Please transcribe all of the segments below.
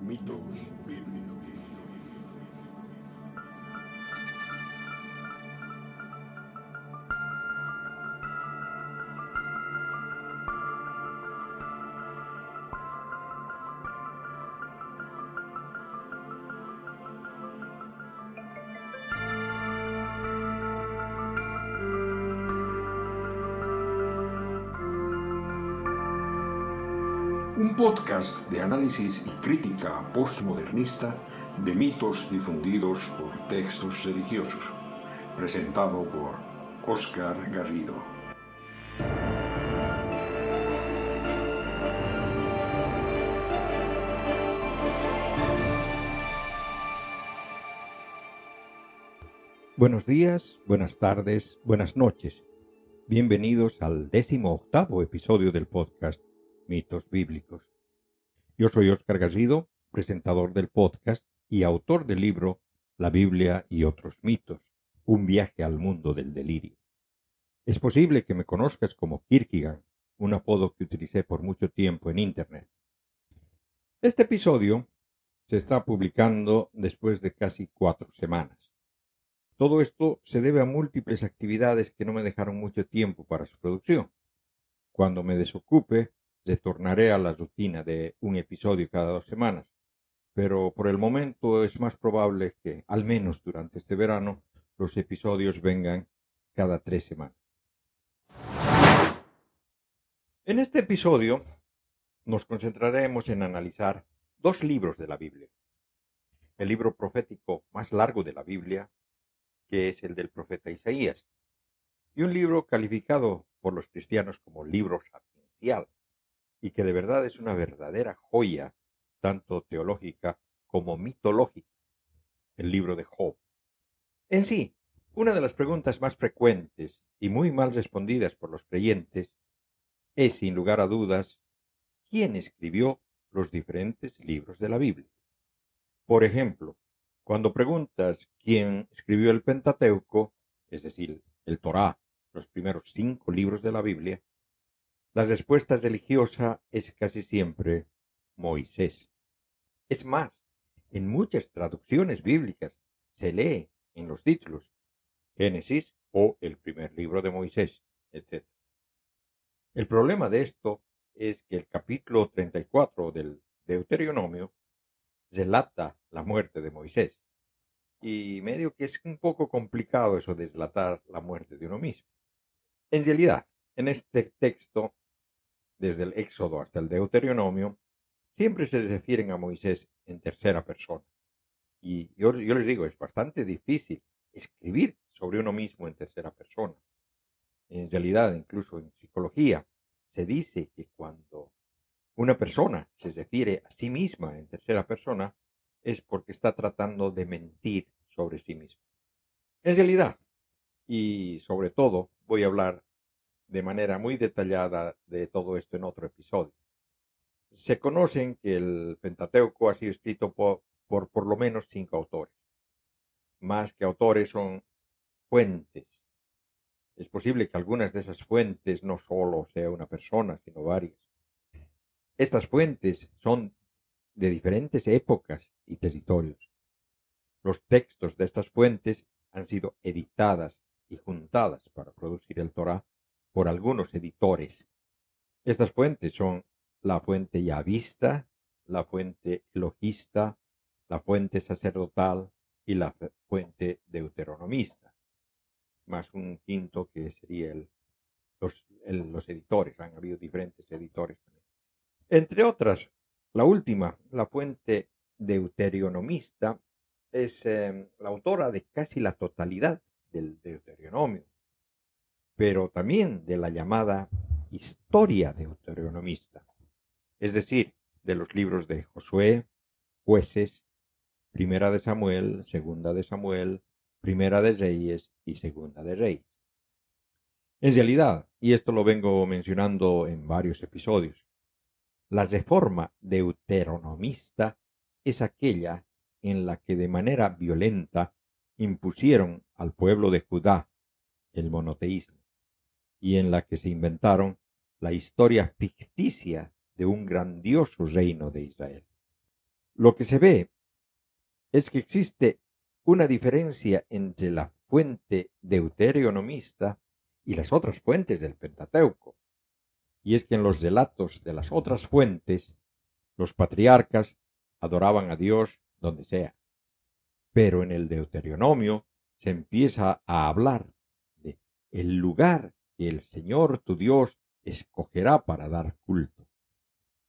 Mitos bíblicos. Podcast de análisis y crítica postmodernista de mitos difundidos por textos religiosos, presentado por Oscar Garrido. Buenos días, buenas tardes, buenas noches. Bienvenidos al décimo octavo episodio del podcast Mitos Bíblicos. Yo soy Oscar Garrido, presentador del podcast y autor del libro La Biblia y otros mitos, un viaje al mundo del delirio. Es posible que me conozcas como Kierkegaard, un apodo que utilicé por mucho tiempo en Internet. Este episodio se está publicando después de casi cuatro semanas. Todo esto se debe a múltiples actividades que no me dejaron mucho tiempo para su producción. Cuando me desocupe, retornaré a la rutina de un episodio cada dos semanas, pero por el momento es más probable que, al menos durante este verano, los episodios vengan cada tres semanas. En este episodio nos concentraremos en analizar dos libros de la Biblia. El libro profético más largo de la Biblia, que es el del profeta Isaías, y un libro calificado por los cristianos como libro sapiencial, y que de verdad es una verdadera joya, tanto teológica como mitológica, el libro de Job. En sí, una de las preguntas más frecuentes y muy mal respondidas por los creyentes es, sin lugar a dudas, ¿quién escribió los diferentes libros de la Biblia? Por ejemplo, cuando preguntas quién escribió el Pentateuco, es decir, el Torá, los primeros cinco libros de la Biblia, la respuesta religiosa es casi siempre Moisés. Es más, en muchas traducciones bíblicas se lee en los títulos Génesis o el primer libro de Moisés, etc. El problema de esto es que el capítulo 34 del Deuteronomio relata la muerte de Moisés. Y medio que es un poco complicado eso de relatar la muerte de uno mismo. En realidad, en este texto, desde el Éxodo hasta el Deuteronomio, siempre se refieren a Moisés en tercera persona. Y yo, les digo, es bastante difícil escribir sobre uno mismo en tercera persona. En realidad, incluso en psicología, se dice que cuando una persona se refiere a sí misma en tercera persona, es porque está tratando de mentir sobre sí mismo. En realidad, y sobre todo, voy a hablar de manera muy detallada de todo esto en otro episodio. Se conocen que el Pentateuco ha sido escrito por, por lo menos cinco autores. Más que autores son fuentes. Es posible que algunas de esas fuentes no solo sea una persona, sino varias. Estas fuentes son de diferentes épocas y territorios. Los textos de estas fuentes han sido editadas y juntadas para producir el Torah por algunos editores. Estas fuentes son la fuente yavista, la fuente logista, la fuente sacerdotal y la fuente deuteronomista, más un quinto que sería el, los, editores. Han habido diferentes editores. Entre otras, la última, la fuente deuteronomista, es eh, la autora de casi la totalidad del Deuteronomio, pero también de la llamada historia deuteronomista, es decir, de los libros de Josué, jueces, primera de Samuel, segunda de Samuel, primera de Reyes y segunda de Reyes. En realidad, y esto lo vengo mencionando en varios episodios, la reforma deuteronomista es aquella en la que de manera violenta impusieron al pueblo de Judá el monoteísmo y en la que se inventaron la historia ficticia de un grandioso reino de Israel. Lo que se ve es que existe una diferencia entre la fuente deuteronomista y las otras fuentes del Pentateuco. Y es que en los relatos de las otras fuentes, los patriarcas adoraban a Dios donde sea. Pero en el Deuteronomio se empieza a hablar de el lugar el Señor tu Dios escogerá para dar culto.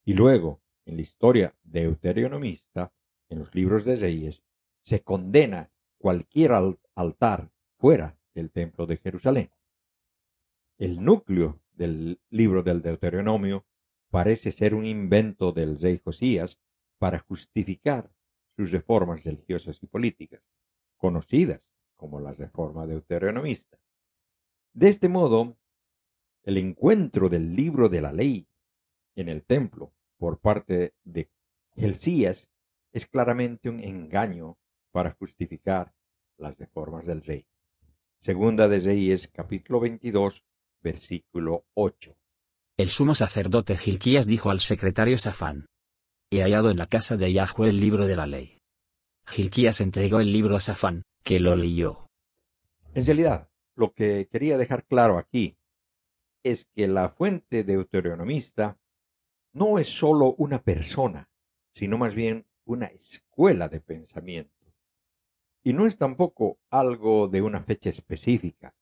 Y luego, en la historia deuteronomista, en los libros de Reyes, se condena cualquier altar fuera del templo de Jerusalén. El núcleo del libro del Deuteronomio parece ser un invento del rey Josías para justificar sus reformas religiosas y políticas, conocidas como la reforma deuteronomista. De este modo, el encuentro del libro de la ley en el templo por parte de Gelcías es claramente un engaño para justificar las reformas del rey. Segunda de Reyes, capítulo 22, versículo 8. El sumo sacerdote Gilquías dijo al secretario Safán: He hallado en la casa de Yahweh el libro de la ley. Gilquías entregó el libro a Safán, que lo leyó. En realidad, lo que quería dejar claro aquí es que la fuente deuteronomista no es sólo una persona, sino más bien una escuela de pensamiento. Y no es tampoco algo de una fecha específica,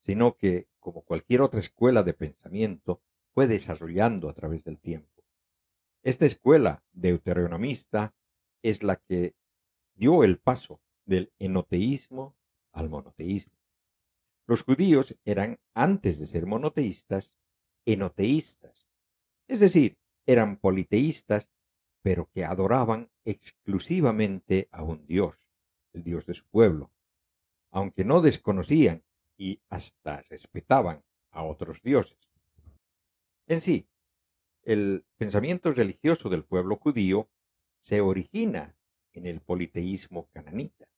sino que, como cualquier otra escuela de pensamiento, fue desarrollando a través del tiempo. Esta escuela deuteronomista es la que dio el paso del enoteísmo al monoteísmo. Los judíos eran, antes de ser monoteístas, enoteístas, es decir, eran politeístas, pero que adoraban exclusivamente a un Dios, el Dios de su pueblo, aunque no desconocían y hasta respetaban a otros dioses. En sí, el pensamiento religioso del pueblo judío se origina en el politeísmo cananita.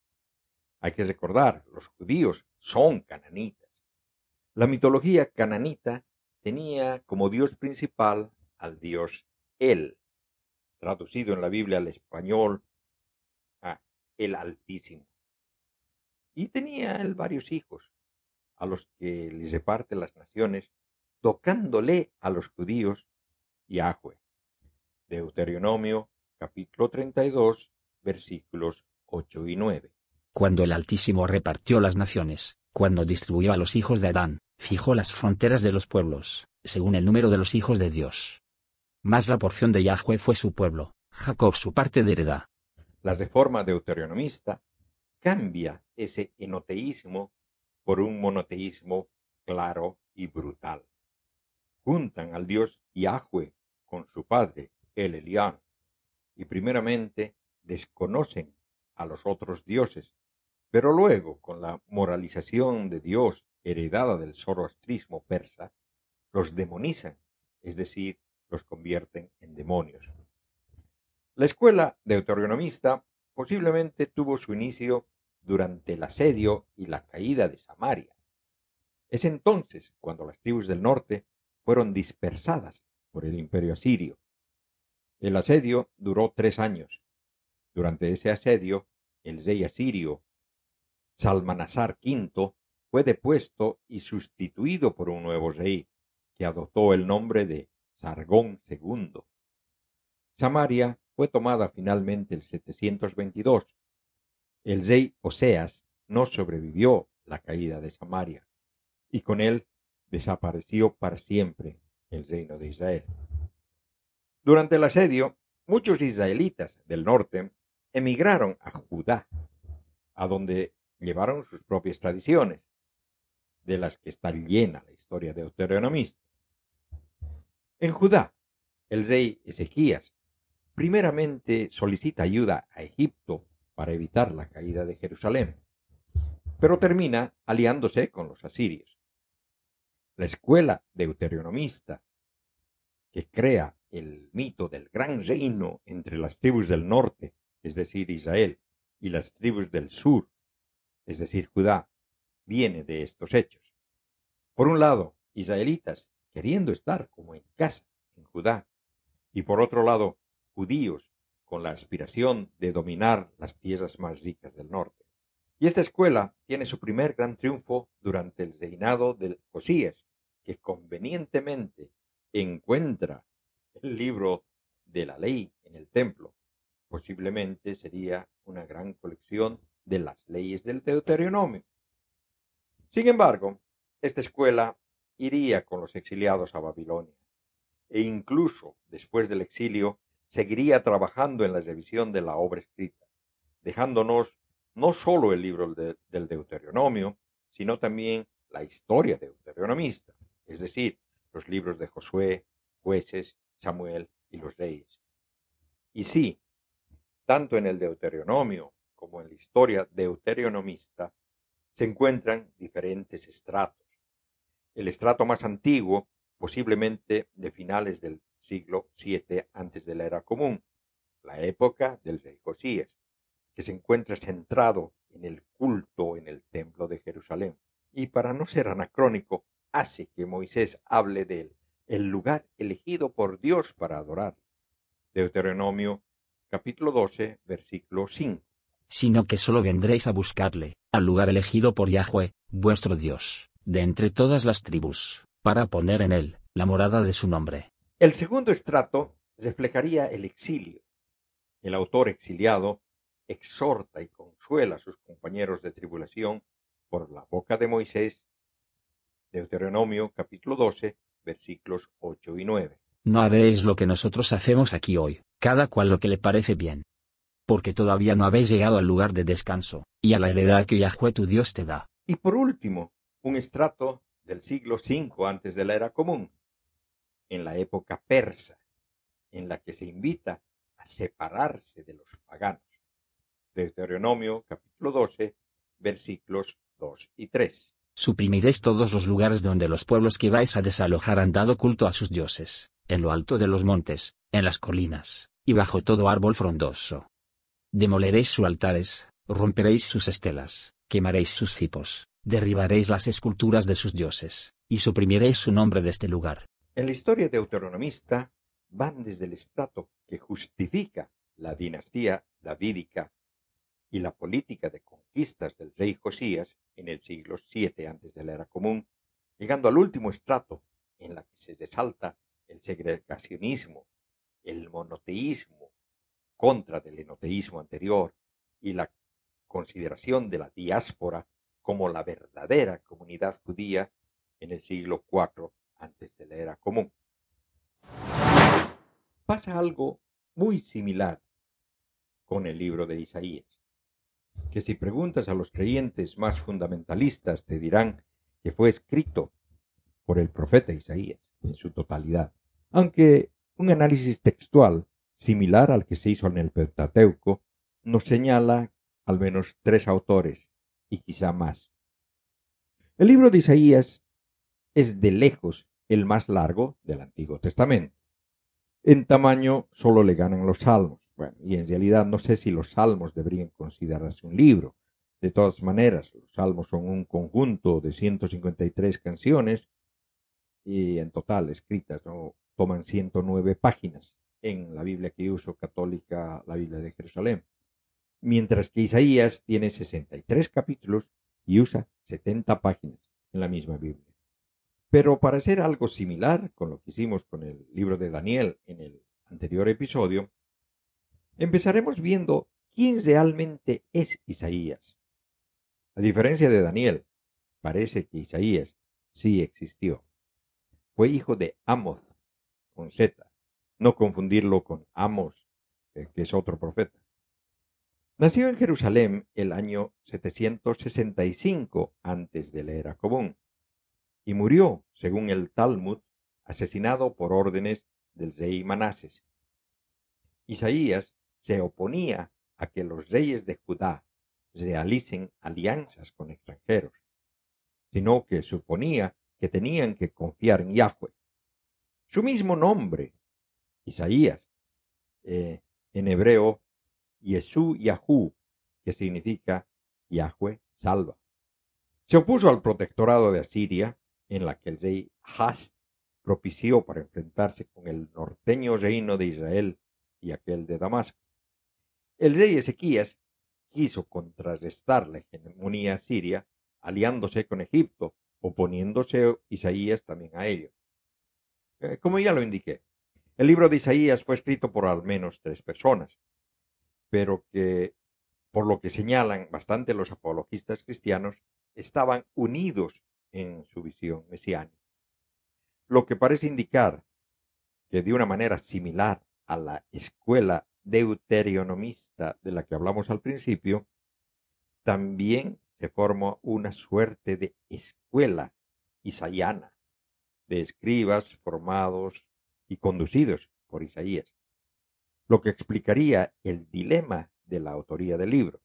Hay que recordar, los judíos son cananitas. La mitología cananita tenía como dios principal al dios El, traducido en la Biblia al español a el Altísimo. Y tenía él varios hijos, a los que les reparte las naciones, tocándole a los judíos Yahweh. Deuteronomio capítulo 32 versículos 8 y 9. Cuando el Altísimo repartió las naciones, cuando distribuyó a los hijos de Adán, fijó las fronteras de los pueblos, según el número de los hijos de Dios. Más la porción de Yahweh fue su pueblo, Jacob su parte de heredad. La reforma deuteronomista cambia ese enoteísmo por un monoteísmo claro y brutal. Juntan al dios Yahweh con su padre, el Elián, y primeramente desconocen a los otros dioses, pero luego, con la moralización de Dios heredada del zoroastrismo persa, los demonizan, es decir, los convierten en demonios. La escuela deuteronomista posiblemente tuvo su inicio durante el asedio y la caída de Samaria. Es entonces cuando las tribus del norte fueron dispersadas por el imperio asirio. El asedio duró tres años. Durante ese asedio, el rey asirio Salmanasar V fue depuesto y sustituido por un nuevo rey, que adoptó el nombre de Sargón II. Samaria fue tomada finalmente el 722. El rey Oseas no sobrevivió la caída de Samaria, y con él desapareció para siempre el reino de Israel. Durante el asedio, muchos israelitas del norte emigraron a Judá, a donde llevaron sus propias tradiciones, de las que está llena la historia de deuteronomista. En Judá, el rey Ezequías primeramente solicita ayuda a Egipto para evitar la caída de Jerusalén, pero termina aliándose con los asirios. La escuela deuteronomista que crea el mito del gran reino entre las tribus del norte, es decir, Israel, y las tribus del sur, es decir, Judá, viene de estos hechos. Por un lado, israelitas queriendo estar como en casa, en Judá, y por otro lado, judíos con la aspiración de dominar las tierras más ricas del norte. Y esta escuela tiene su primer gran triunfo durante el reinado de Josías, que convenientemente encuentra el libro de la ley en el templo. Posiblemente sería una gran colección de las leyes del Deuteronomio. Sin embargo, esta escuela iría con los exiliados a Babilonia e incluso después del exilio seguiría trabajando en la revisión de la obra escrita, dejándonos no solo el libro del Deuteronomio, sino también la historia deuteronomista, es decir, los libros de Josué, jueces, Samuel y los reyes. Y sí, tanto en el Deuteronomio como en la historia deuteronomista se encuentran diferentes estratos. El estrato más antiguo, posiblemente de finales del siglo VII antes de la era común, la época del rey Josías, que se encuentra centrado en el culto en el templo de Jerusalén. Y para no ser anacrónico, hace que Moisés hable de él, el lugar elegido por Dios para adorar. Deuteronomio capítulo 12, versículo 5. Sino que solo vendréis a buscarle, al lugar elegido por Yahweh, vuestro Dios, de entre todas las tribus, para poner en él la morada de su nombre. El segundo estrato reflejaría el exilio. El autor exiliado exhorta y consuela a sus compañeros de tribulación por la boca de Moisés. Deuteronomio capítulo 12, versículos 8 y 9. No haréis lo que nosotros hacemos aquí hoy, cada cual lo que le parece bien. Porque todavía no habéis llegado al lugar de descanso, y a la heredad que Yahweh tu Dios te da. Y por último, un estrato del siglo V antes de la era común, en la época persa, en la que se invita a separarse de los paganos. Deuteronomio capítulo 12, versículos 2 y 3. Suprimiréis todos los lugares donde los pueblos que vais a desalojar han dado culto a sus dioses, en lo alto de los montes, en las colinas, y bajo todo árbol frondoso. Demoleréis sus altares, romperéis sus estelas, quemaréis sus cipos, derribaréis las esculturas de sus dioses, y suprimiréis su nombre de este lugar. En la historia deuteronomista van desde el estrato que justifica la dinastía davídica y la política de conquistas del rey Josías en el siglo VII antes de la era común, llegando al último estrato en la que se resalta el segregacionismo, el monoteísmo contra del enoteísmo anterior y la consideración de la diáspora como la verdadera comunidad judía en el siglo IV antes de la era común. Pasa algo muy similar con el libro de Isaías, que si preguntas a los creyentes más fundamentalistas te dirán que fue escrito por el profeta Isaías en su totalidad, aunque un análisis textual similar al que se hizo en el Pentateuco nos señala al menos tres autores y quizá más. El libro de Isaías es de lejos el más largo del Antiguo Testamento. En tamaño solo le ganan los salmos. Y en realidad no sé si los salmos deberían considerarse un libro. De todas maneras, los salmos son un conjunto de 153 canciones y en total escritas, ¿no? toman 109 páginas en la Biblia que uso católica, la Biblia de Jerusalén. Mientras que Isaías tiene 63 capítulos y usa 70 páginas en la misma Biblia. Pero para hacer algo similar con lo que hicimos con el libro de Daniel en el anterior episodio, empezaremos viendo quién realmente es Isaías. A diferencia de Daniel, parece que Isaías sí existió. Fue hijo de Amos, con Z, no confundirlo con Amos, que es otro profeta. Nació en Jerusalén el año 765 antes de la era común y murió, según el Talmud, asesinado por órdenes del rey Manases. Isaías se oponía a que los reyes de Judá realicen alianzas con extranjeros, sino que suponía que tenían que confiar en Yahweh. Su mismo nombre, Isaías, eh, en hebreo, Yesú Yahú, que significa Yahweh salva. Se opuso al protectorado de Asiria en la que el rey Hash propició para enfrentarse con el norteño reino de Israel y aquel de Damasco. El rey Ezequías quiso contrarrestar la hegemonía siria aliándose con Egipto, oponiéndose Isaías también a ello. Eh, como ya lo indiqué, el libro de Isaías fue escrito por al menos tres personas, pero que, por lo que señalan bastante los apologistas cristianos, estaban unidos en su visión mesiánica. Lo que parece indicar que de una manera similar a la escuela deuterionomista de la que hablamos al principio, también se formó una suerte de escuela isaiana de escribas formados y conducidos por Isaías, lo que explicaría el dilema de la autoría del libro.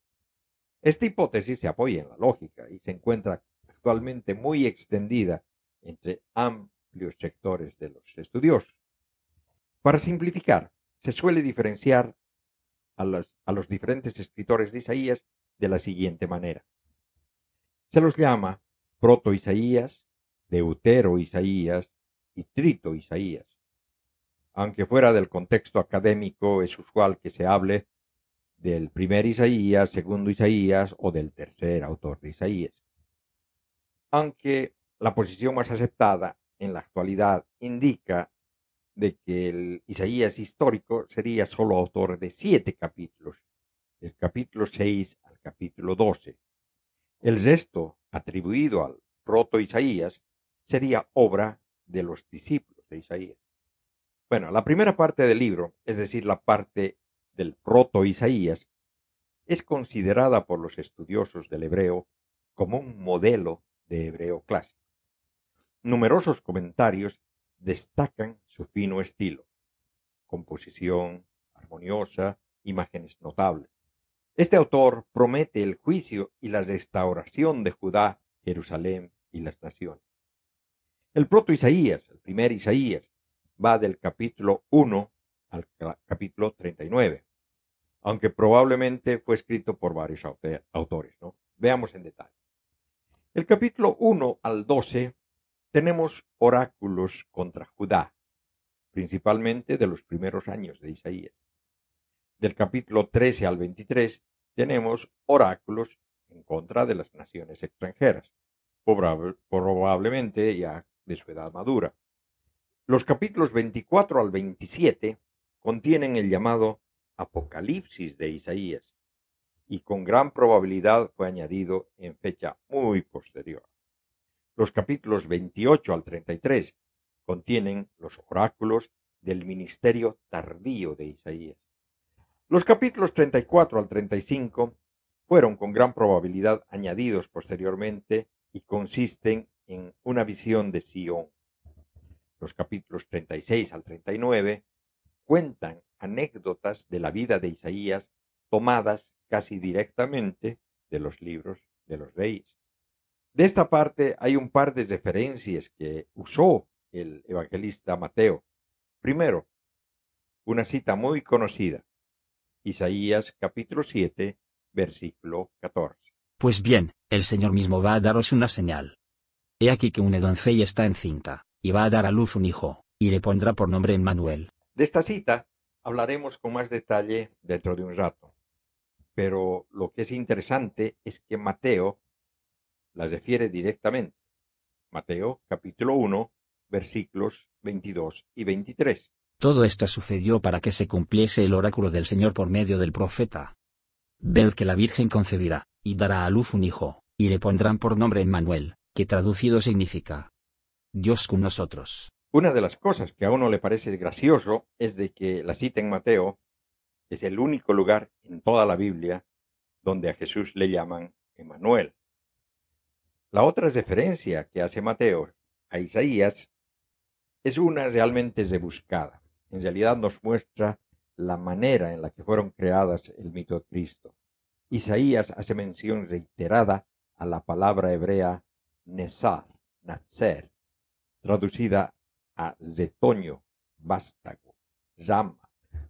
Esta hipótesis se apoya en la lógica y se encuentra actualmente muy extendida entre amplios sectores de los estudiosos. Para simplificar, se suele diferenciar a los, a los diferentes escritores de Isaías de la siguiente manera. Se los llama proto-Isaías, deutero-Isaías y trito-Isaías. Aunque fuera del contexto académico es usual que se hable del primer Isaías, segundo Isaías o del tercer autor de Isaías. Aunque la posición más aceptada en la actualidad indica de que el Isaías histórico sería solo autor de siete capítulos, del capítulo 6 al capítulo 12, el resto, atribuido al proto Isaías, sería obra de los discípulos de Isaías. Bueno, la primera parte del libro, es decir, la parte del proto Isaías, es considerada por los estudiosos del hebreo como un modelo de hebreo clásico. Numerosos comentarios destacan su fino estilo, composición armoniosa, imágenes notables. Este autor promete el juicio y la restauración de Judá, Jerusalén y las naciones. El proto Isaías, el primer Isaías, va del capítulo 1 al capítulo 39, aunque probablemente fue escrito por varios autores. ¿no? Veamos en detalle. El capítulo 1 al 12 tenemos oráculos contra Judá, principalmente de los primeros años de Isaías del capítulo 13 al 23 tenemos oráculos en contra de las naciones extranjeras, probablemente ya de su edad madura. Los capítulos 24 al 27 contienen el llamado Apocalipsis de Isaías y con gran probabilidad fue añadido en fecha muy posterior. Los capítulos 28 al 33 contienen los oráculos del ministerio tardío de Isaías. Los capítulos 34 al 35 fueron con gran probabilidad añadidos posteriormente y consisten en una visión de Sion. Los capítulos 36 al 39 cuentan anécdotas de la vida de Isaías tomadas casi directamente de los libros de los reyes. De esta parte hay un par de referencias que usó el evangelista Mateo. Primero, una cita muy conocida. Isaías capítulo 7, versículo 14. Pues bien, el Señor mismo va a daros una señal. He aquí que una doncella está encinta, y va a dar a luz un hijo, y le pondrá por nombre Emmanuel. De esta cita hablaremos con más detalle dentro de un rato. Pero lo que es interesante es que Mateo la refiere directamente. Mateo capítulo 1, versículos 22 y 23. Todo esto sucedió para que se cumpliese el oráculo del Señor por medio del profeta. Ved que la Virgen concebirá, y dará a luz un hijo, y le pondrán por nombre Emmanuel, que traducido significa Dios con nosotros. Una de las cosas que a uno le parece gracioso es de que la cita en Mateo es el único lugar en toda la Biblia donde a Jesús le llaman Emmanuel. La otra referencia que hace Mateo a Isaías es una realmente rebuscada en realidad nos muestra la manera en la que fueron creadas el mito de Cristo. Isaías hace mención reiterada a la palabra hebrea Nesar, Natzer, traducida a retoño, vástago, llama.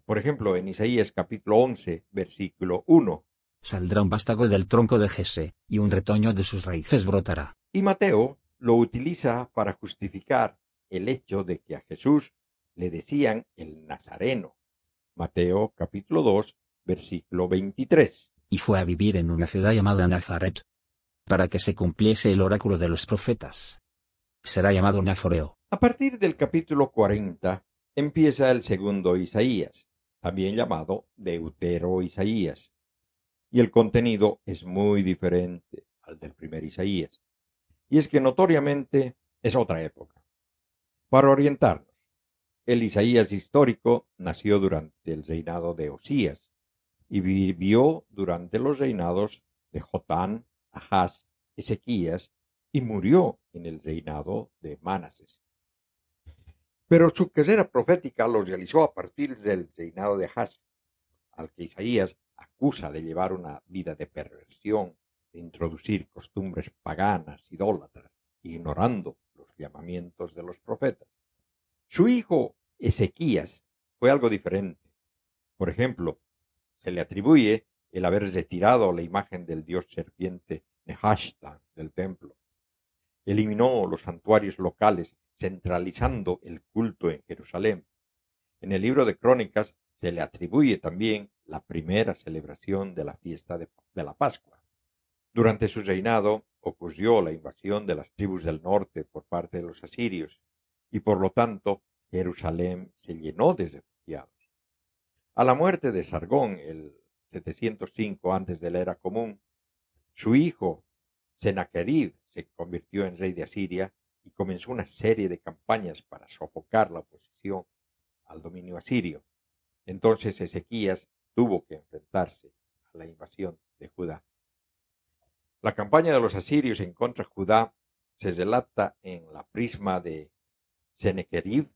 Por ejemplo, en Isaías capítulo 11, versículo 1. Saldrá un vástago del tronco de Jesse, y un retoño de sus raíces brotará. Y Mateo lo utiliza para justificar el hecho de que a Jesús le decían el Nazareno. Mateo capítulo 2, versículo 23. Y fue a vivir en una ciudad llamada Nazaret, para que se cumpliese el oráculo de los profetas. Será llamado Naforeo. A partir del capítulo 40 empieza el segundo Isaías, también llamado Deutero Isaías, y el contenido es muy diferente al del primer Isaías. Y es que notoriamente es otra época. Para orientarnos, el Isaías histórico nació durante el reinado de Osías y vivió durante los reinados de Jotán, Ahaz, Ezequías y murió en el reinado de Manases. Pero su carrera profética lo realizó a partir del reinado de Ahaz, al que Isaías acusa de llevar una vida de perversión, de introducir costumbres paganas, idólatras, ignorando los llamamientos de los profetas. Su hijo Ezequías fue algo diferente. Por ejemplo, se le atribuye el haber retirado la imagen del dios serpiente Nehashta del templo. Eliminó los santuarios locales, centralizando el culto en Jerusalén. En el libro de Crónicas se le atribuye también la primera celebración de la fiesta de, la Pascua. Durante su reinado ocurrió la invasión de las tribus del norte por parte de los asirios, y por lo tanto Jerusalén se llenó de refugiados. A la muerte de Sargón, el 705 antes de la era común, su hijo Sennacherib se convirtió en rey de Asiria y comenzó una serie de campañas para sofocar la oposición al dominio asirio. Entonces Ezequías tuvo que enfrentarse a la invasión de Judá. La campaña de los asirios en contra de Judá se relata en la prisma de Sennacherib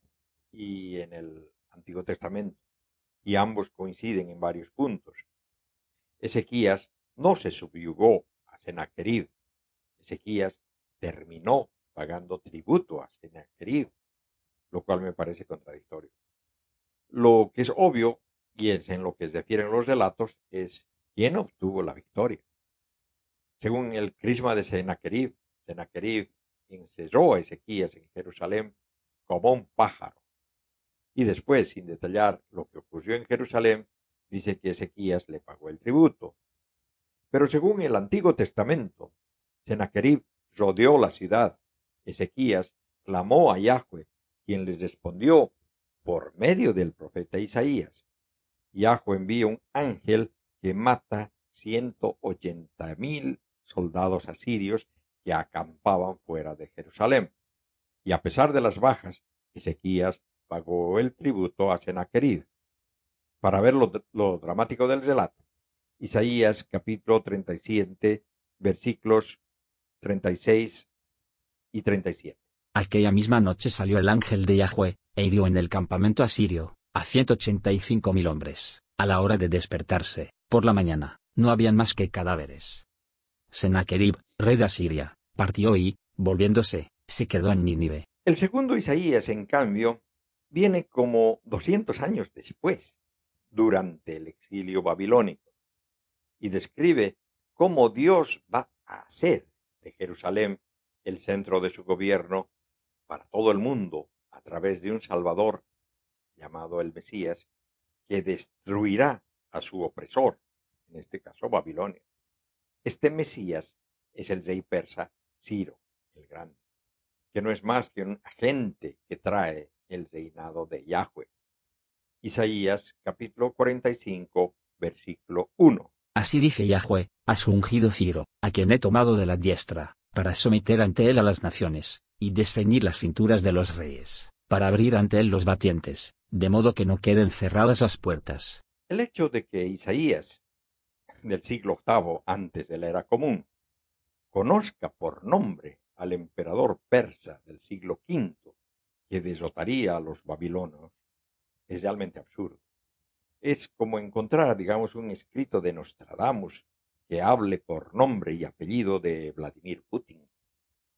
y en el Antiguo Testamento, y ambos coinciden en varios puntos. Ezequías no se subyugó a Sennacherib. Ezequías terminó pagando tributo a Sennacherib, lo cual me parece contradictorio. Lo que es obvio, y es en lo que se refieren los relatos, es quién obtuvo la victoria. Según el crisma de Sennacherib, Sennacherib encerró a Ezequías en Jerusalén como un pájaro. Y después, sin detallar lo que ocurrió en Jerusalén, dice que Ezequías le pagó el tributo. Pero según el Antiguo Testamento, Sennacherib rodeó la ciudad. Ezequías clamó a Yahweh, quien les respondió por medio del profeta Isaías. Yahweh envía un ángel que mata ciento ochenta mil soldados asirios que acampaban fuera de Jerusalén. Y a pesar de las bajas, Ezequías pagó el tributo a Sennacherib. Para ver lo, lo dramático del relato, Isaías capítulo 37, versículos 36 y 37. Aquella misma noche salió el ángel de Yahweh, e hirió en el campamento asirio, a ciento ochenta y cinco mil hombres. A la hora de despertarse, por la mañana, no habían más que cadáveres. Sennacherib, rey de Asiria, partió y, volviéndose, se quedó en Nínive. El segundo Isaías, en cambio, viene como 200 años después, durante el exilio babilónico, y describe cómo Dios va a hacer Jerusalén el centro de su gobierno para todo el mundo a través de un Salvador llamado el Mesías, que destruirá a su opresor, en este caso Babilonia. Este Mesías es el rey persa Ciro el Grande, que no es más que un agente que trae el reinado de Yahweh. Isaías capítulo 45, versículo 1. Así dice Yahweh, a su ungido Ciro, a quien he tomado de la diestra, para someter ante él a las naciones, y desceñir las cinturas de los reyes, para abrir ante él los batientes, de modo que no queden cerradas las puertas. El hecho de que Isaías del siglo VIII antes de la era común, conozca por nombre al emperador persa del siglo V que derrotaría a los babilonos, es realmente absurdo. Es como encontrar, digamos, un escrito de Nostradamus que hable por nombre y apellido de Vladimir Putin,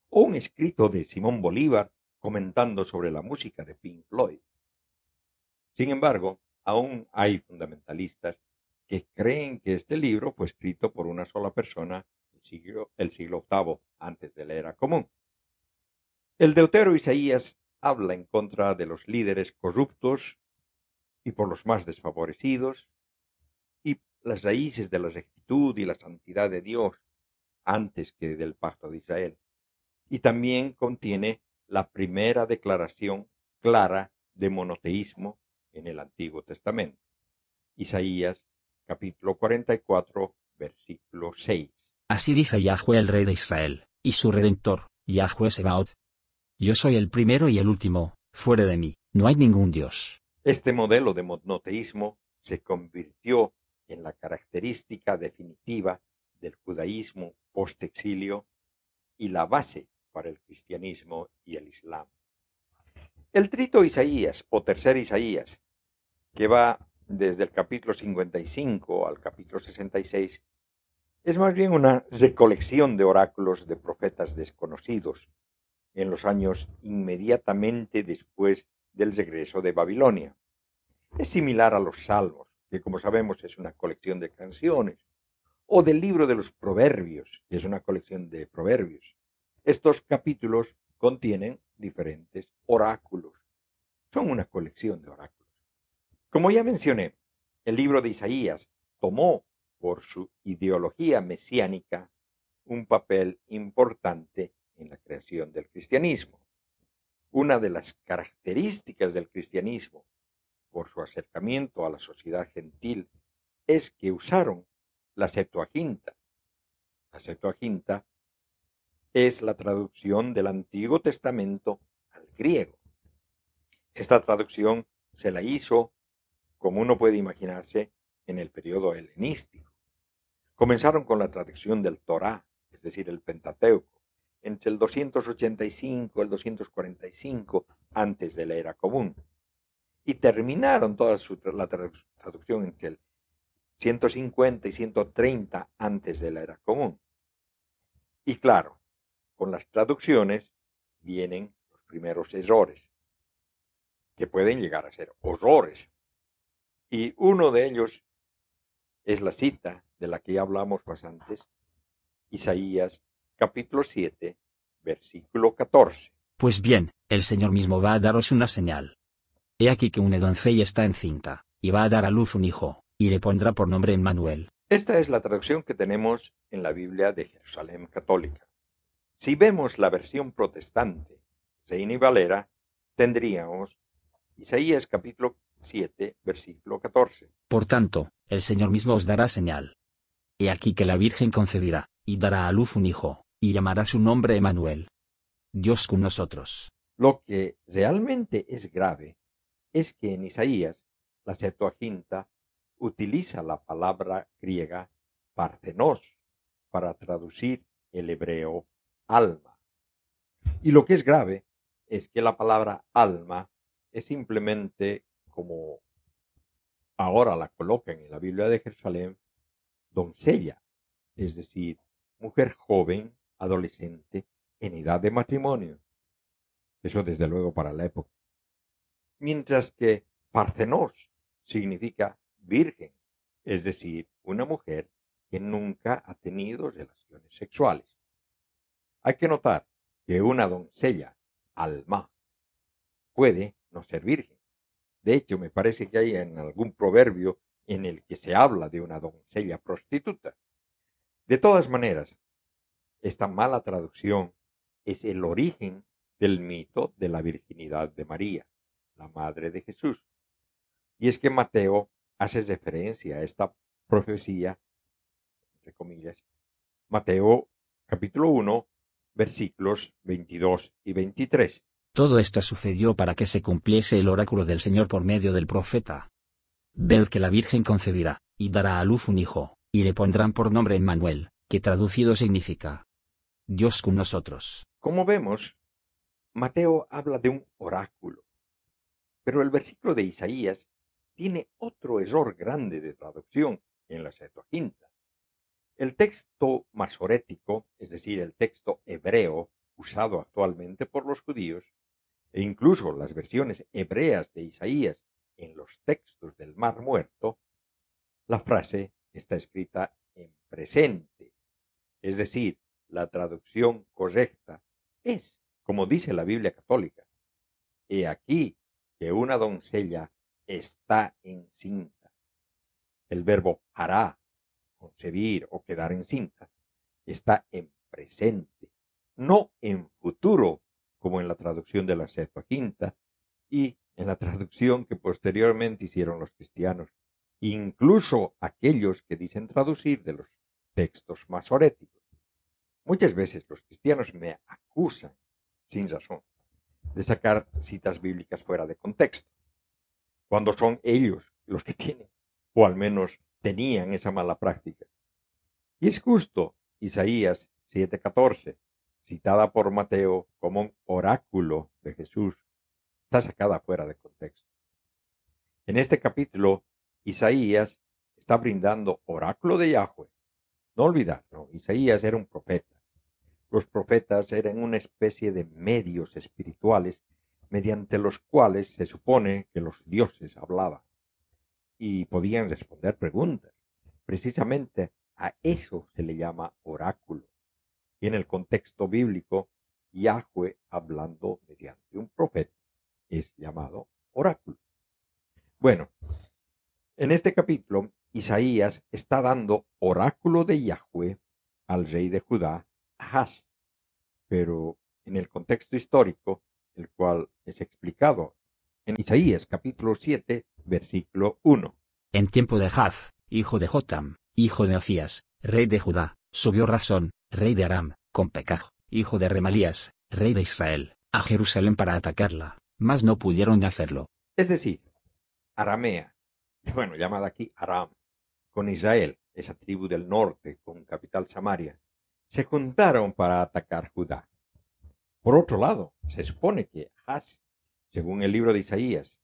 o un escrito de Simón Bolívar comentando sobre la música de Pink Floyd. Sin embargo, aún hay fundamentalistas que creen que este libro fue escrito por una sola persona el siglo, el siglo VIII antes de la era común. El deutero Isaías habla en contra de los líderes corruptos y por los más desfavorecidos y las raíces de la rectitud y la santidad de Dios antes que del pacto de Israel. Y también contiene la primera declaración clara de monoteísmo en el Antiguo Testamento. Isaías capítulo 44, versículo 6. Así dice Yahweh el Rey de Israel, y su Redentor, Yahweh Sebaot. Yo soy el primero y el último, fuera de mí, no hay ningún Dios. Este modelo de monoteísmo se convirtió en la característica definitiva del judaísmo post-exilio y la base para el cristianismo y el islam. El trito Isaías o tercer Isaías, que va desde el capítulo 55 al capítulo 66, es más bien una recolección de oráculos de profetas desconocidos en los años inmediatamente después del regreso de Babilonia. Es similar a los salmos, que como sabemos es una colección de canciones, o del libro de los proverbios, que es una colección de proverbios. Estos capítulos contienen diferentes oráculos. Son una colección de oráculos. Como ya mencioné, el libro de Isaías tomó por su ideología mesiánica un papel importante en la creación del cristianismo. Una de las características del cristianismo por su acercamiento a la sociedad gentil es que usaron la Septuaginta. La Septuaginta es la traducción del Antiguo Testamento al griego. Esta traducción se la hizo, como uno puede imaginarse, en el periodo helenístico. Comenzaron con la traducción del Torá, es decir, el Pentateuco, entre el 285 y el 245 antes de la era común. Y terminaron toda su, la traducción entre el 150 y 130 antes de la era común. Y claro, con las traducciones vienen los primeros errores, que pueden llegar a ser horrores. Y uno de ellos es la cita de la que ya hablamos más antes, Isaías capítulo 7, versículo 14. Pues bien, el Señor mismo va a daros una señal. He aquí que una doncella está encinta, y va a dar a luz un hijo, y le pondrá por nombre Emmanuel. Esta es la traducción que tenemos en la Biblia de Jerusalén Católica. Si vemos la versión protestante, Reina y Valera, tendríamos Isaías capítulo 7, versículo 14. Por tanto, el Señor mismo os dará señal. He aquí que la Virgen concebirá, y dará a luz un hijo, y llamará su nombre Emmanuel. Dios con nosotros. Lo que realmente es grave es que en Isaías, la Septuaginta utiliza la palabra griega parthenos para traducir el hebreo alma. Y lo que es grave es que la palabra alma es simplemente como ahora la colocan en la Biblia de Jerusalén, doncella, es decir, mujer joven, adolescente, en edad de matrimonio. Eso desde luego para la época. Mientras que parthenos significa virgen, es decir, una mujer que nunca ha tenido relaciones sexuales. Hay que notar que una doncella, alma, puede no ser virgen. De hecho, me parece que hay en algún proverbio en el que se habla de una doncella prostituta. De todas maneras, esta mala traducción es el origen del mito de la virginidad de María, la madre de Jesús. Y es que Mateo hace referencia a esta profecía, entre comillas, Mateo capítulo 1, versículos 22 y 23. Todo esto sucedió para que se cumpliese el oráculo del Señor por medio del profeta. Ved que la Virgen concebirá, y dará a luz un hijo, y le pondrán por nombre Emmanuel, que traducido significa Dios con nosotros. Como vemos, Mateo habla de un oráculo, pero el versículo de Isaías tiene otro error grande de traducción en la Septuaginta. El texto masorético, es decir, el texto hebreo usado actualmente por los judíos, e incluso las versiones hebreas de Isaías en los textos del Mar Muerto, la frase está escrita en presente, es decir, la traducción correcta es, como dice la Biblia católica, he aquí que una doncella está encinta. el verbo hará, concebir o quedar encinta, está en presente, no en futuro, como en la traducción de la Septuaginta y en la traducción que posteriormente hicieron los cristianos, incluso aquellos que dicen traducir de los textos masoréticos. Muchas veces los cristianos me acusan, sin razón, de sacar citas bíblicas fuera de contexto, cuando son ellos los que tienen, o al menos tenían esa mala práctica. Y es justo Isaías 7:14, citada por Mateo como un oráculo de Jesús, está sacada fuera de contexto. En este capítulo, Isaías está brindando oráculo de Yahweh. No olvidarlo, Isaías era un profeta. Los profetas eran una especie de medios espirituales mediante los cuales se supone que los dioses hablaban y podían responder preguntas. Precisamente a eso se le llama oráculo. Y en el contexto bíblico, Yahweh hablando mediante un profeta es llamado oráculo. Bueno, en este capítulo, Isaías está dando oráculo de Yahweh al rey de Judá, Ahaz. Pero en el contexto histórico, el cual es explicado en Isaías capítulo 7, versículo 1. En tiempo de Haz, hijo de Jotam, hijo de Afías, rey de Judá, subió Rasón, rey de Aram, con Pecaj, hijo de Remalías, rey de Israel, a Jerusalén para atacarla, mas no pudieron hacerlo. Es decir, Aramea, bueno, llamada aquí Aram, con Israel, esa tribu del norte con capital Samaria, se juntaron para atacar Judá. Por otro lado, se supone que Haz, según el libro de Isaías,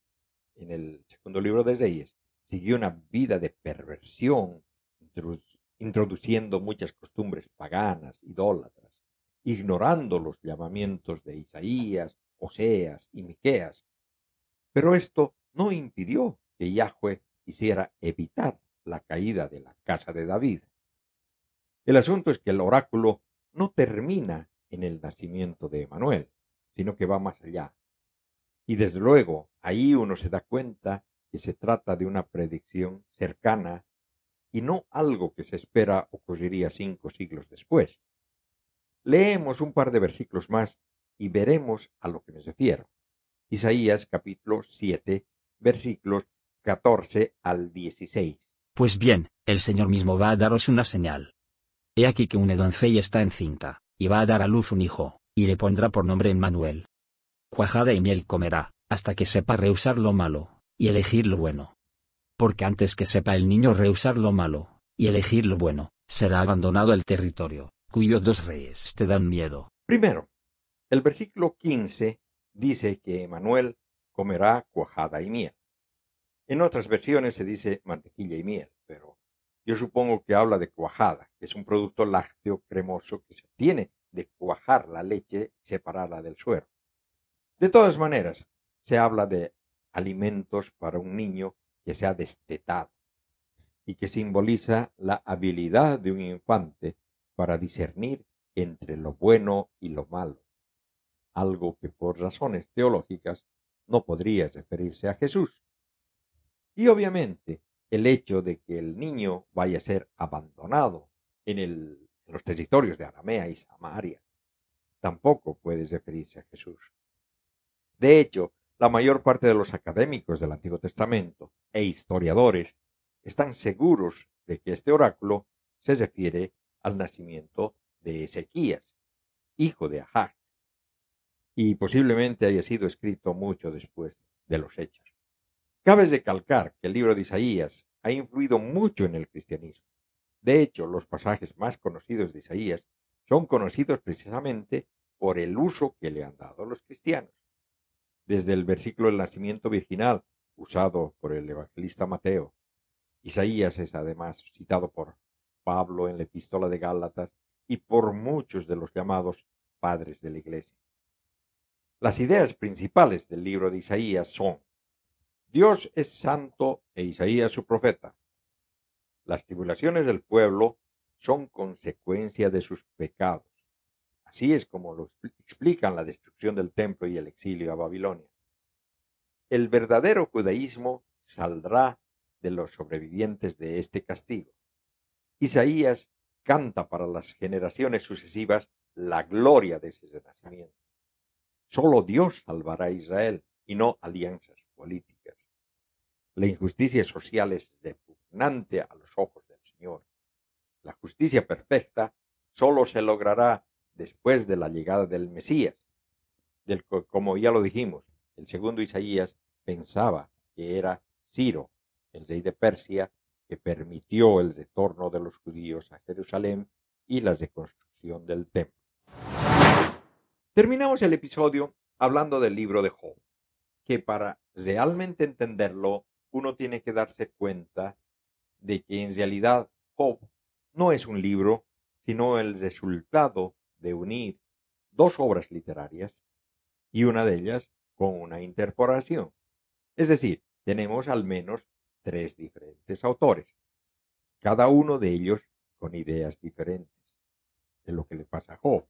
en el segundo libro de Reyes, siguió una vida de perversión, introduciendo muchas costumbres paganas, idólatras, ignorando los llamamientos de Isaías, Oseas y Miqueas. Pero esto no impidió que Yahweh quisiera evitar la caída de la casa de David. El asunto es que el oráculo no termina en el nacimiento de Emanuel, sino que va más allá. Y desde luego, ahí uno se da cuenta que se trata de una predicción cercana y no algo que se espera ocurriría cinco siglos después. Leemos un par de versículos más y veremos a lo que me refiero. Isaías capítulo 7, versículos 14 al 16. Pues bien, el Señor mismo va a daros una señal. He aquí que una doncella está encinta, y va a dar a luz un hijo, y le pondrá por nombre Emmanuel. Cuajada y miel comerá, hasta que sepa rehusar lo malo, y elegir lo bueno. Porque antes que sepa el niño rehusar lo malo, y elegir lo bueno, será abandonado el territorio, cuyos dos reyes te dan miedo. Primero, el versículo 15 dice que Emanuel comerá cuajada y miel. En otras versiones se dice mantequilla y miel, pero yo supongo que habla de cuajada, que es un producto lácteo cremoso que se obtiene de cuajar la leche y separarla del suero. De todas maneras, se habla de alimentos para un niño que se ha destetado y que simboliza la habilidad de un infante para discernir entre lo bueno y lo malo, algo que por razones teológicas no podría referirse a Jesús. Y obviamente el hecho de que el niño vaya a ser abandonado en, los territorios de Aramea y Samaria tampoco puede referirse a Jesús. De hecho, la mayor parte de los académicos del Antiguo Testamento e historiadores están seguros de que este oráculo se refiere al nacimiento de Ezequías, hijo de Ahaz, y posiblemente haya sido escrito mucho después de los hechos. Cabe recalcar que el libro de Isaías ha influido mucho en el cristianismo. De hecho, los pasajes más conocidos de Isaías son conocidos precisamente por el uso que le han dado los cristianos desde el versículo del nacimiento virginal usado por el evangelista Mateo. Isaías es además citado por Pablo en la epístola de Gálatas y por muchos de los llamados padres de la iglesia. Las ideas principales del libro de Isaías son Dios es santo e Isaías su profeta. Las tribulaciones del pueblo son consecuencia de sus pecados. Así es como lo explican la destrucción del templo y el exilio a Babilonia. El verdadero judaísmo saldrá de los sobrevivientes de este castigo. Isaías canta para las generaciones sucesivas la gloria de ese renacimiento. Solo Dios salvará a Israel y no alianzas políticas. La injusticia social es repugnante a los ojos del Señor. La justicia perfecta solo se logrará después de la llegada del Mesías, del, como ya lo dijimos, el segundo Isaías pensaba que era Ciro, el rey de Persia, que permitió el retorno de los judíos a Jerusalén y la reconstrucción del templo. Terminamos el episodio hablando del libro de Job, que para realmente entenderlo uno tiene que darse cuenta de que en realidad Job no es un libro, sino el resultado de unir dos obras literarias y una de ellas con una interpolación. Es decir, tenemos al menos tres diferentes autores, cada uno de ellos con ideas diferentes de lo que le pasa a Job,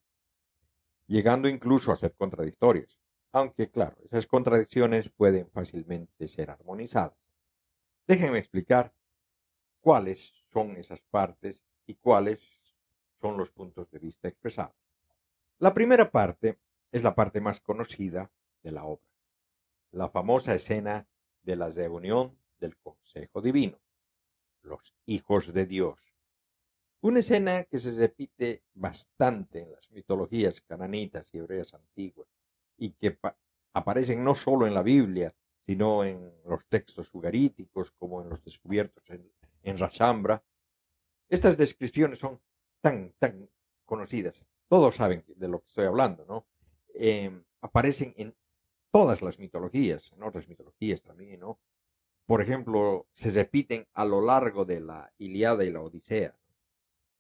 llegando incluso a ser contradictorios, aunque claro, esas contradicciones pueden fácilmente ser armonizadas. Déjenme explicar cuáles son esas partes y cuáles son los puntos de vista expresados. La primera parte es la parte más conocida de la obra, la famosa escena de la reunión del Consejo Divino, los hijos de Dios. Una escena que se repite bastante en las mitologías cananitas y hebreas antiguas y que aparecen no solo en la Biblia, sino en los textos ugaríticos como en los descubiertos en, en Rashambra. Estas descripciones son tan, tan conocidas. Todos saben de lo que estoy hablando, ¿no? Em, aparecen en todas las mitologías, en otras mitologías también, ¿no? Por ejemplo, se repiten a lo largo de la Iliada y la Odisea.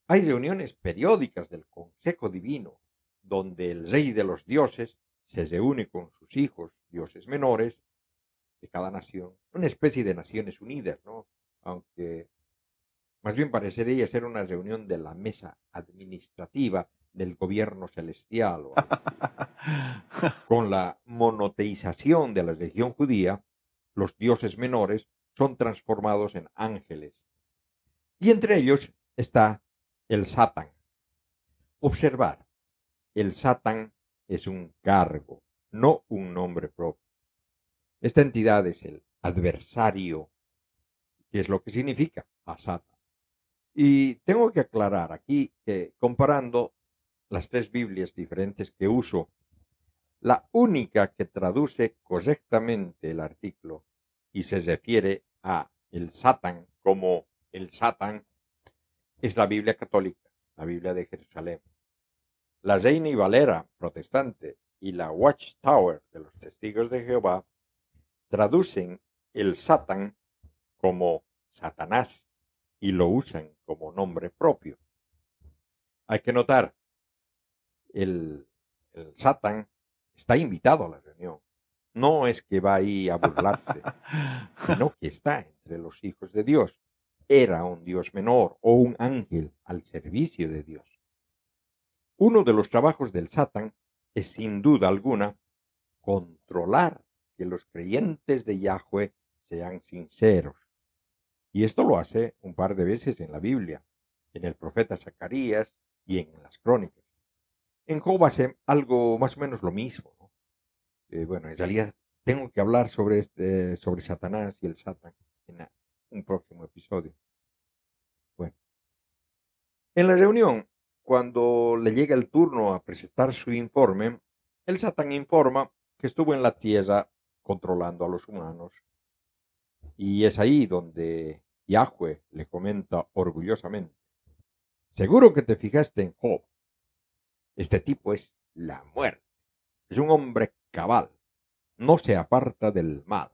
Hay reuniones periódicas del Consejo Divino, donde el rey de los dioses se reúne con sus hijos, dioses menores, de cada nación, una especie de Naciones Unidas, ¿no? Aunque más bien parecería ser una reunión de la mesa administrativa del gobierno celestial. Con la monoteización de la religión judía, los dioses menores son transformados en ángeles. Y entre ellos está el Satán. Observar, el Satán es un cargo, no un nombre propio. Esta entidad es el adversario, que es lo que significa a Satán. Y tengo que aclarar aquí que comparando las tres Biblias diferentes que uso, la única que traduce correctamente el artículo y se refiere a el Satán como el Satán es la Biblia católica, la Biblia de Jerusalén. La Reina y Valera protestante y la Watchtower de los Testigos de Jehová traducen el Satán como Satanás y lo usan como nombre propio. Hay que notar el, Satán está invitado a la reunión. No es que va ahí a burlarse, sino que está entre los hijos de Dios. Era un Dios menor o un ángel al servicio de Dios. Uno de los trabajos del Satán es sin duda alguna controlar que los creyentes de Yahweh sean sinceros. Y esto lo hace un par de veces en la Biblia, en el profeta Zacarías y en las crónicas. En Job hace algo más o menos lo mismo. Eh, bueno, en realidad tengo que hablar sobre, este, sobre Satanás y el Satán en un próximo episodio. Bueno, en la reunión, cuando le llega el turno a presentar su informe, el Satán informa que estuvo en la tierra controlando a los humanos. Y es ahí donde Yahweh le comenta orgullosamente, seguro que te fijaste en Job, este tipo es la muerte. Es un hombre cabal. No se aparta del mal.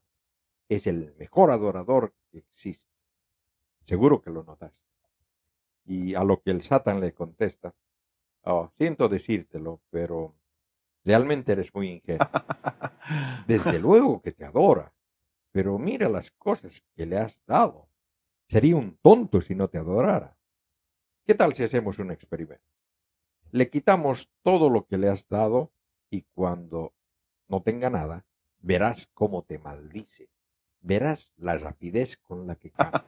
Es el mejor adorador que existe. Seguro que lo notaste. Y a lo que el Satán le contesta, oh, siento decírtelo, pero realmente eres muy ingenuo. Desde luego que te adora, pero mira las cosas que le has dado. Sería un tonto si no te adorara. ¿Qué tal si hacemos un experimento? le quitamos todo lo que le has dado y cuando no tenga nada, verás cómo te maldice. verás la rapidez con la que cambia.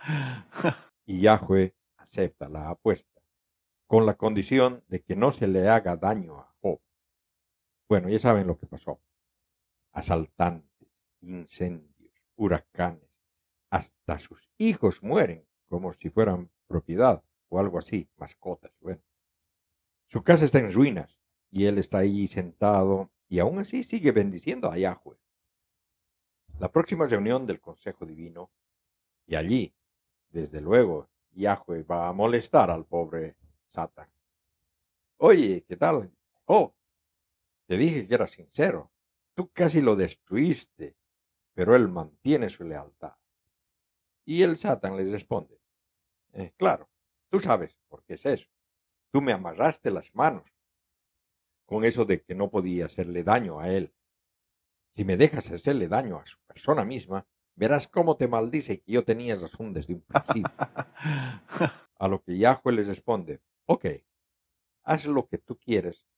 Y Yahweh acepta la apuesta, con la condición de que no se le haga daño a Job. Bueno, ya saben lo que pasó. Asaltantes, incendios, huracanes, hasta sus hijos mueren como si fueran propiedad o algo así, mascotas. Bueno, su casa está en ruinas y él está ahí sentado y aún así sigue bendiciendo a Yahweh. La próxima reunión del Consejo Divino y allí, desde luego, Yahweh va a molestar al pobre Satan. Oye, ¿qué tal? Oh, te dije que era sincero. Tú casi lo destruiste, pero él mantiene su lealtad. Y el Satan les responde, eh, claro, tú sabes por qué es eso. Tú me amarraste las manos con eso de que no podía hacerle daño a él. Si me dejas hacerle daño a su persona misma, verás cómo te maldice que yo tenía razón desde un principio. A lo que Yahweh les responde, ok, haz lo que tú quieres,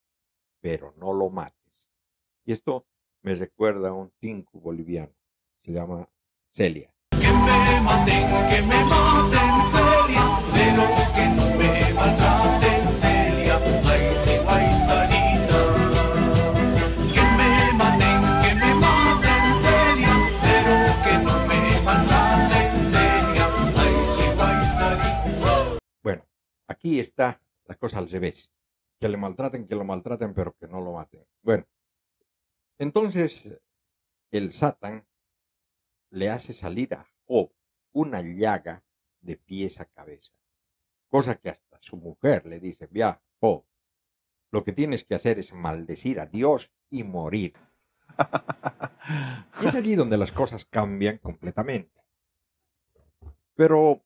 pero no lo mates. Y esto me recuerda a un tinku boliviano, se llama Celia. Que me maten, que me maten, Celia, pero que no me maltraten, Celia, ay, sí, ay, Sarita. Que me maten, que me maten, Celia, pero que no me maltraten, Celia, ay, sí, ay, Sarita. Bueno, aquí está la cosa al revés. Que le maltraten, que lo maltraten, pero que no lo maten. Bueno, entonces el Satan le hace salir a Job una llaga de pies a cabeza. Cosa que hasta su mujer le dice, ya, Job, lo que tienes que hacer es maldecir a Dios y morir. Y es allí donde las cosas cambian completamente. Pero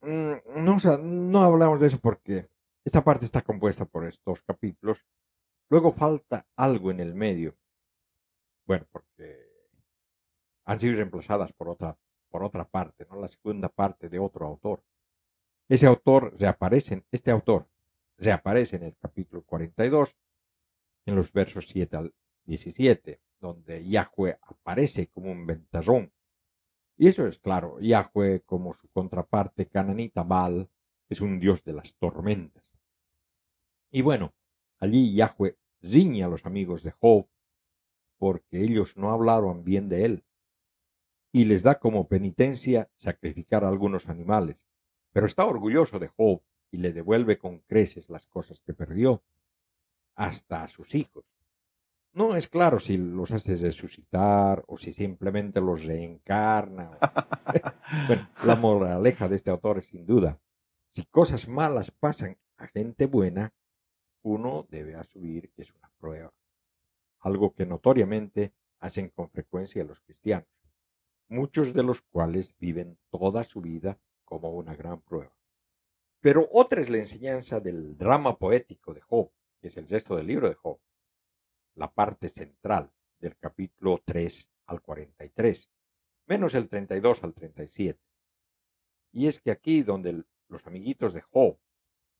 mm, no, no hablamos de eso porque esta parte está compuesta por estos capítulos. Luego falta algo en el medio. Bueno, porque han sido reemplazadas por otra, por otra parte, ¿no? La segunda parte de otro autor. Ese autor reaparece, este autor reaparece en el capítulo 42, en los versos 7 al 17, donde Yahweh aparece como un ventarrón. Y eso es claro, Yahweh como su contraparte cananita Baal es un dios de las tormentas. Y bueno, allí Yahweh riñe a los amigos de Job porque ellos no hablaron bien de él y les da como penitencia sacrificar a algunos animales. Pero está orgulloso de Job y le devuelve con creces las cosas que perdió, hasta a sus hijos. No es claro si los hace resucitar o si simplemente los reencarna. Bueno, la moraleja de este autor es sin duda, si cosas malas pasan a gente buena, uno debe asumir que es una prueba, algo que notoriamente hacen con frecuencia los cristianos, muchos de los cuales viven toda su vida como una gran prueba. Pero otra es la enseñanza del drama poético de Job, que es el resto del libro de Job, la parte central del capítulo 3 al 43, menos el 32 al 37. Y es que aquí donde los amiguitos de Job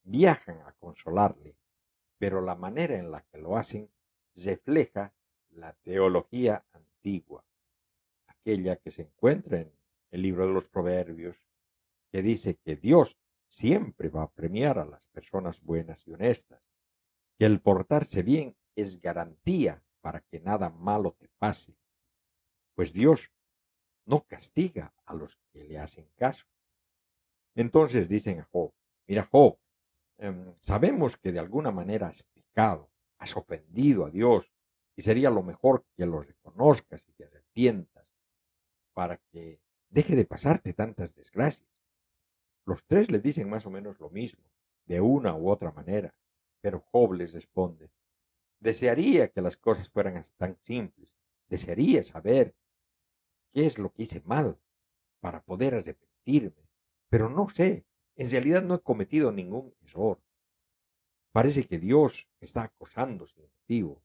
viajan a consolarle, pero la manera en la que lo hacen refleja la teología antigua, aquella que se encuentra en el libro de los Proverbios, que dice que Dios siempre va a premiar a las personas buenas y honestas, que el portarse bien es garantía para que nada malo te pase, pues Dios no castiga a los que le hacen caso. Entonces dicen a Job, mira Job, em, sabemos que de alguna manera has pecado, has ofendido a Dios, y sería lo mejor que lo reconozcas y te arrepientas para que deje de pasarte tantas desgracias. Los tres le dicen más o menos lo mismo, de una u otra manera, pero Job les responde, desearía que las cosas fueran tan simples, desearía saber qué es lo que hice mal para poder arrepentirme, pero no sé, en realidad no he cometido ningún error. Parece que Dios me está acosando sin motivo.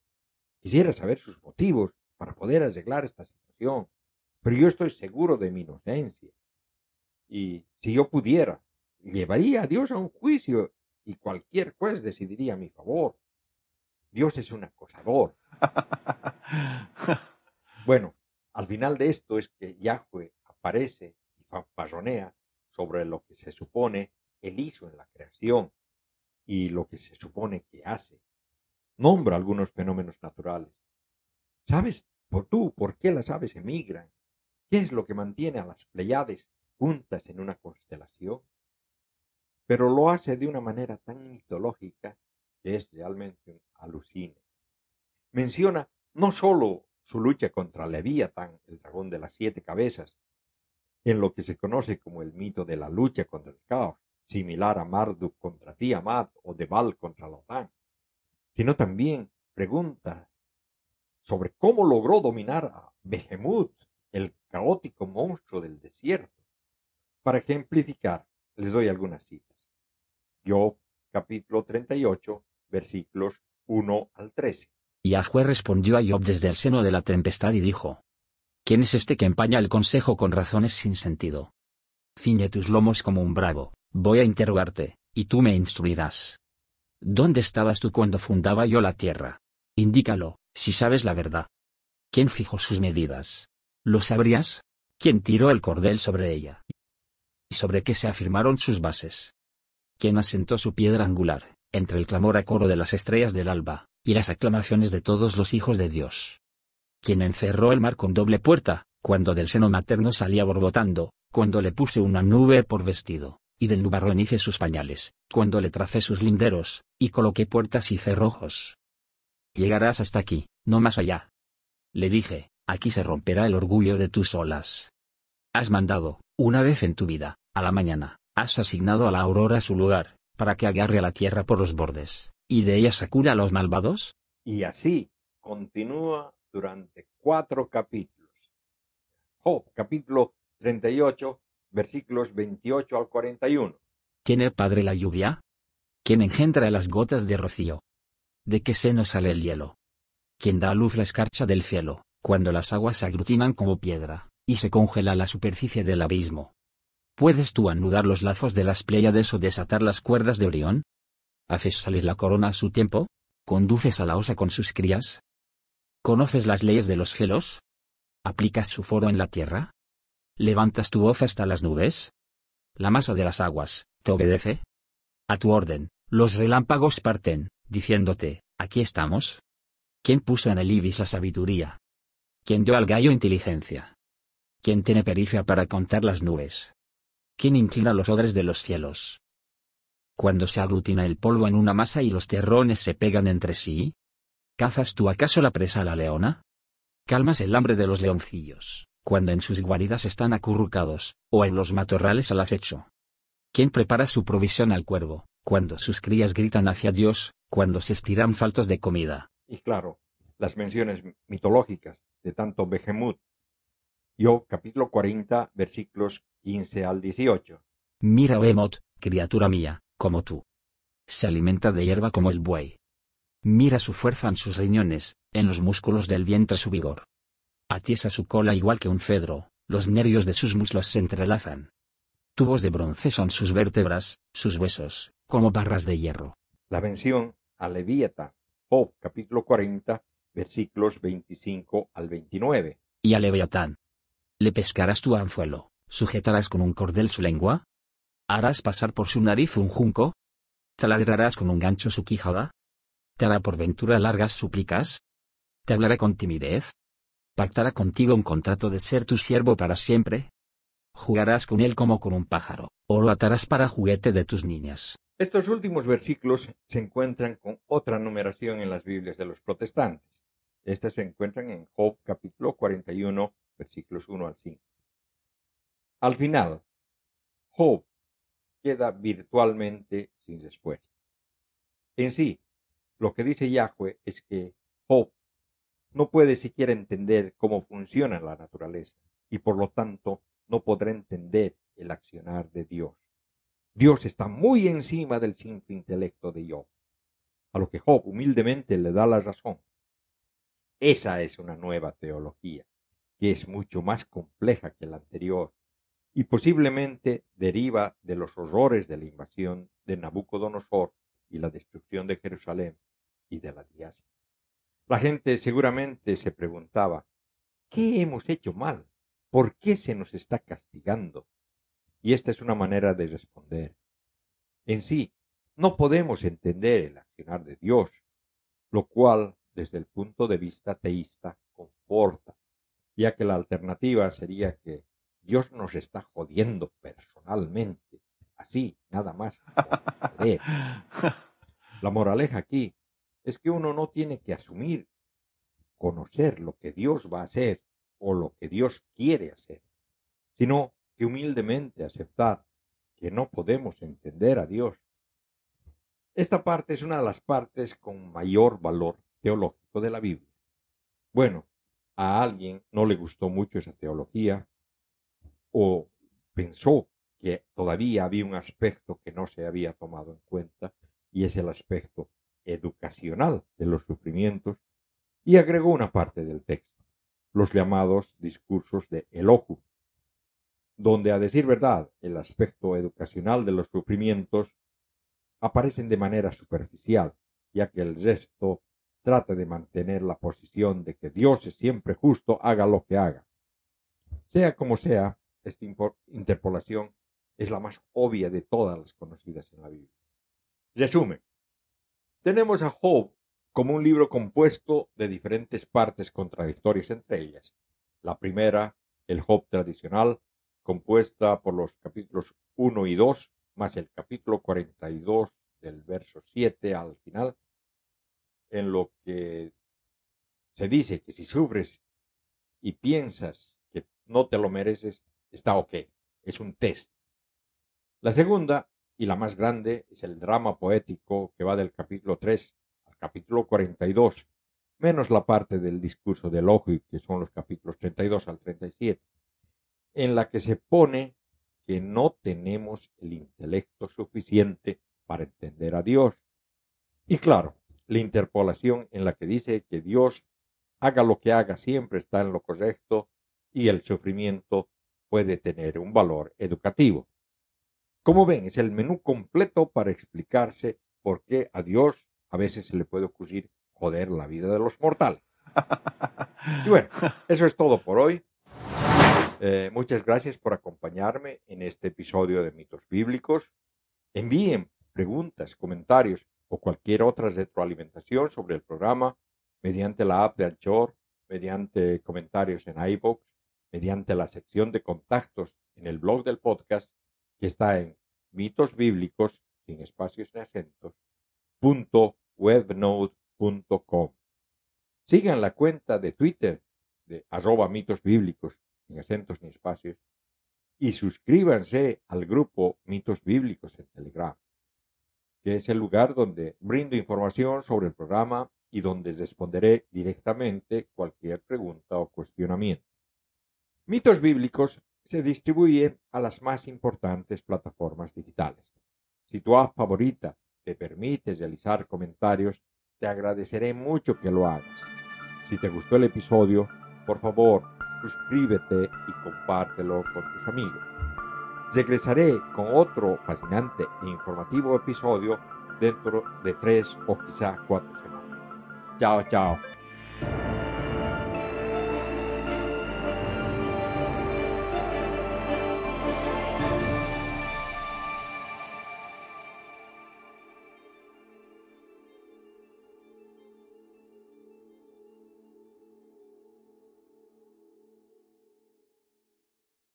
Quisiera saber sus motivos para poder arreglar esta situación, pero yo estoy seguro de mi inocencia. Y si yo pudiera, llevaría a Dios a un juicio y cualquier juez decidiría a mi favor. Dios es un acosador. Bueno, Al final de esto es que Yahweh aparece y fanfarronea sobre lo que se supone él hizo en la creación y lo que se supone que hace. Nombra algunos fenómenos naturales. ¿Sabes por tú por qué las aves emigran? ¿Qué es lo que mantiene a las Pleiades juntas en una constelación? Pero lo hace de una manera tan mitológica que es realmente un alucine. Menciona no solo su lucha contra Leviatán, el dragón de las siete cabezas, en lo que se conoce como el mito de la lucha contra el caos, similar a Marduk contra Tiamat o de Baal contra Lotán, sino también pregunta sobre cómo logró dominar a Behemoth, el caótico monstruo del desierto. Para ejemplificar, les doy algunas citas. Yo, capítulo 38, versículos 1 al 13. Yahweh respondió a Job desde el seno de la tempestad y dijo, ¿Quién es este que empaña el consejo con razones sin sentido? Ciñe tus lomos como un bravo, voy a interrogarte, y tú me instruirás. ¿Dónde estabas tú cuando fundaba yo la tierra? Indícalo, si sabes la verdad. ¿Quién fijó sus medidas? ¿Lo sabrías? ¿Quién tiró el cordel sobre ella? ¿Y sobre qué se afirmaron sus bases? ¿Quién asentó su piedra angular, entre el clamor a coro de las estrellas del alba, y las aclamaciones de todos los hijos de Dios? ¿Quién encerró el mar con doble puerta, cuando del seno materno salía borbotando, cuando le puse una nube por vestido, y del nubarrón hice sus pañales, cuando le tracé sus linderos, y coloqué puertas y cerrojos? Llegarás hasta aquí, no más allá. Le dije, aquí se romperá el orgullo de tus olas. Has mandado, una vez en tu vida, a la mañana, has asignado a la aurora su lugar, para que agarre a la tierra por los bordes, y de ella sacura a los malvados. Y así continúa durante cuatro capítulos. Job, capítulo 38, versículos 28 al 41. ¿Tiene padre la lluvia? ¿Quién engendra las gotas de rocío? ¿De qué seno sale el hielo? ¿Quién da a luz la escarcha del cielo, cuando las aguas se aglutinan como piedra, y se congela la superficie del abismo? ¿Puedes tú anudar los lazos de las Pléyades o desatar las cuerdas de Orión? ¿Haces salir la corona a su tiempo? ¿Conduces a la osa con sus crías? ¿Conoces las leyes de los cielos? ¿Aplicas su foro en la tierra? ¿Levantas tu voz hasta las nubes? ¿La masa de las aguas, te obedece? A tu orden, los relámpagos parten, diciéndote, aquí estamos. ¿Quién puso en el ibis la sabiduría? ¿Quién dio al gallo inteligencia? ¿Quién tiene pericia para contar las nubes? ¿Quién inclina los odres de los cielos? Cuando se aglutina el polvo en una masa y los terrones se pegan entre sí? ¿Cazas tú acaso la presa a la leona? ¿Calmas el hambre de los leoncillos, cuando en sus guaridas están acurrucados, o en los matorrales al acecho? ¿Quién prepara su provisión al cuervo, cuando sus crías gritan hacia Dios, cuando se estiran faltos de comida? Y claro, las menciones mitológicas de tanto Behemoth. Yo, capítulo 40, versículos 15 al 18. Mira Behemoth, criatura mía, como tú. Se alimenta de hierba como el buey. Mira su fuerza en sus riñones, en los músculos del vientre su vigor. Atiesa su cola igual que un cedro, los nervios de sus muslos se entrelazan. Tubos de bronce son sus vértebras, sus huesos, como barras de hierro. La mención a Leviatán, Job, capítulo 40, versículos 25 al 29. Y a Leviatán. ¿Le pescarás tu anzuelo? ¿Sujetarás con un cordel su lengua? ¿Harás pasar por su nariz un junco? ¿Taladrarás con un gancho su quijada? ¿Te hará por ventura largas súplicas? ¿Te hablará con timidez? ¿Pactará contigo un contrato de ser tu siervo para siempre? ¿Jugarás con él como con un pájaro, o lo atarás para juguete de tus niñas? Estos últimos versículos se encuentran con otra numeración en las Biblias de los protestantes. Estas se encuentran en Job capítulo 41, versículos 1 al 5. Al final, Job queda virtualmente sin respuesta. En sí, lo que dice Yahweh es que Job no puede siquiera entender cómo funciona la naturaleza y por lo tanto no podrá entender el accionar de Dios. Dios está muy encima del simple intelecto de Job, a lo que Job humildemente le da la razón. Esa es una nueva teología, que es mucho más compleja que la anterior y posiblemente deriva de los horrores de la invasión de Nabucodonosor y la destrucción de Jerusalén y de la diáspora. La gente seguramente se preguntaba, ¿qué hemos hecho mal? ¿Por qué se nos está castigando? Y esta es una manera de responder. En sí, no podemos entender el accionar de Dios, lo cual, desde el punto de vista teísta, conforta, ya que la alternativa sería que Dios nos está jodiendo personalmente, así, nada más. La moraleja aquí es que uno no tiene que asumir, conocer lo que Dios va a hacer o lo que Dios quiere hacer, sino que humildemente aceptar que no podemos entender a Dios. Esta parte es una de las partes con mayor valor teológico de la Biblia. Bueno, a alguien no le gustó mucho esa teología o pensó que todavía había un aspecto que no se había tomado en cuenta y es el aspecto educacional de los sufrimientos y agregó una parte del texto, los llamados discursos de Eloju, donde a decir verdad el aspecto educacional de los sufrimientos aparecen de manera superficial, ya que el resto trata de mantener la posición de que Dios es siempre justo, haga lo que haga. Sea como sea, esta interpolación es la más obvia de todas las conocidas en la Biblia. Resumen. Tenemos a Job como un libro compuesto de diferentes partes contradictorias entre ellas. La primera, el Job tradicional, compuesta por los capítulos 1 y 2, más el capítulo 42 del verso 7 al final, en lo que se dice que si sufres y piensas que no te lo mereces, está ok, es un test. La segunda y la más grande es el drama poético que va del capítulo 3 al capítulo 42, menos la parte del discurso de Elogi, que son los capítulos 32 al 37, en la que se pone que no tenemos el intelecto suficiente para entender a Dios. Y claro, la interpolación en la que dice que Dios haga lo que haga siempre está en lo correcto y el sufrimiento puede tener un valor educativo. Como ven, es el menú completo para explicarse por qué a Dios a veces se le puede ocurrir joder la vida de los mortales. Y bueno, eso es todo por hoy. Eh, muchas gracias por acompañarme en este episodio de Mitos Bíblicos. Envíen preguntas, comentarios o cualquier otra retroalimentación sobre el programa mediante la app de Anchor, mediante comentarios en iVoox, mediante la sección de contactos en el blog del podcast que está en mitos bíblicos sin espacios ni acentos punto webnode.com. Sigan la cuenta de Twitter de arroba mitos bíblicos sin acentos ni espacios y suscríbanse al grupo Mitos Bíblicos en Telegram, que es el lugar donde brindo información sobre el programa y donde responderé directamente cualquier pregunta o cuestionamiento. Mitos Bíblicos se distribuye a las más importantes plataformas digitales. Si tu app favorita te permite realizar comentarios, te agradeceré mucho que lo hagas. Si te gustó el episodio, por favor, suscríbete y compártelo con tus amigos. Regresaré con otro fascinante e informativo episodio dentro de tres o quizá cuatro semanas. Chao, chao.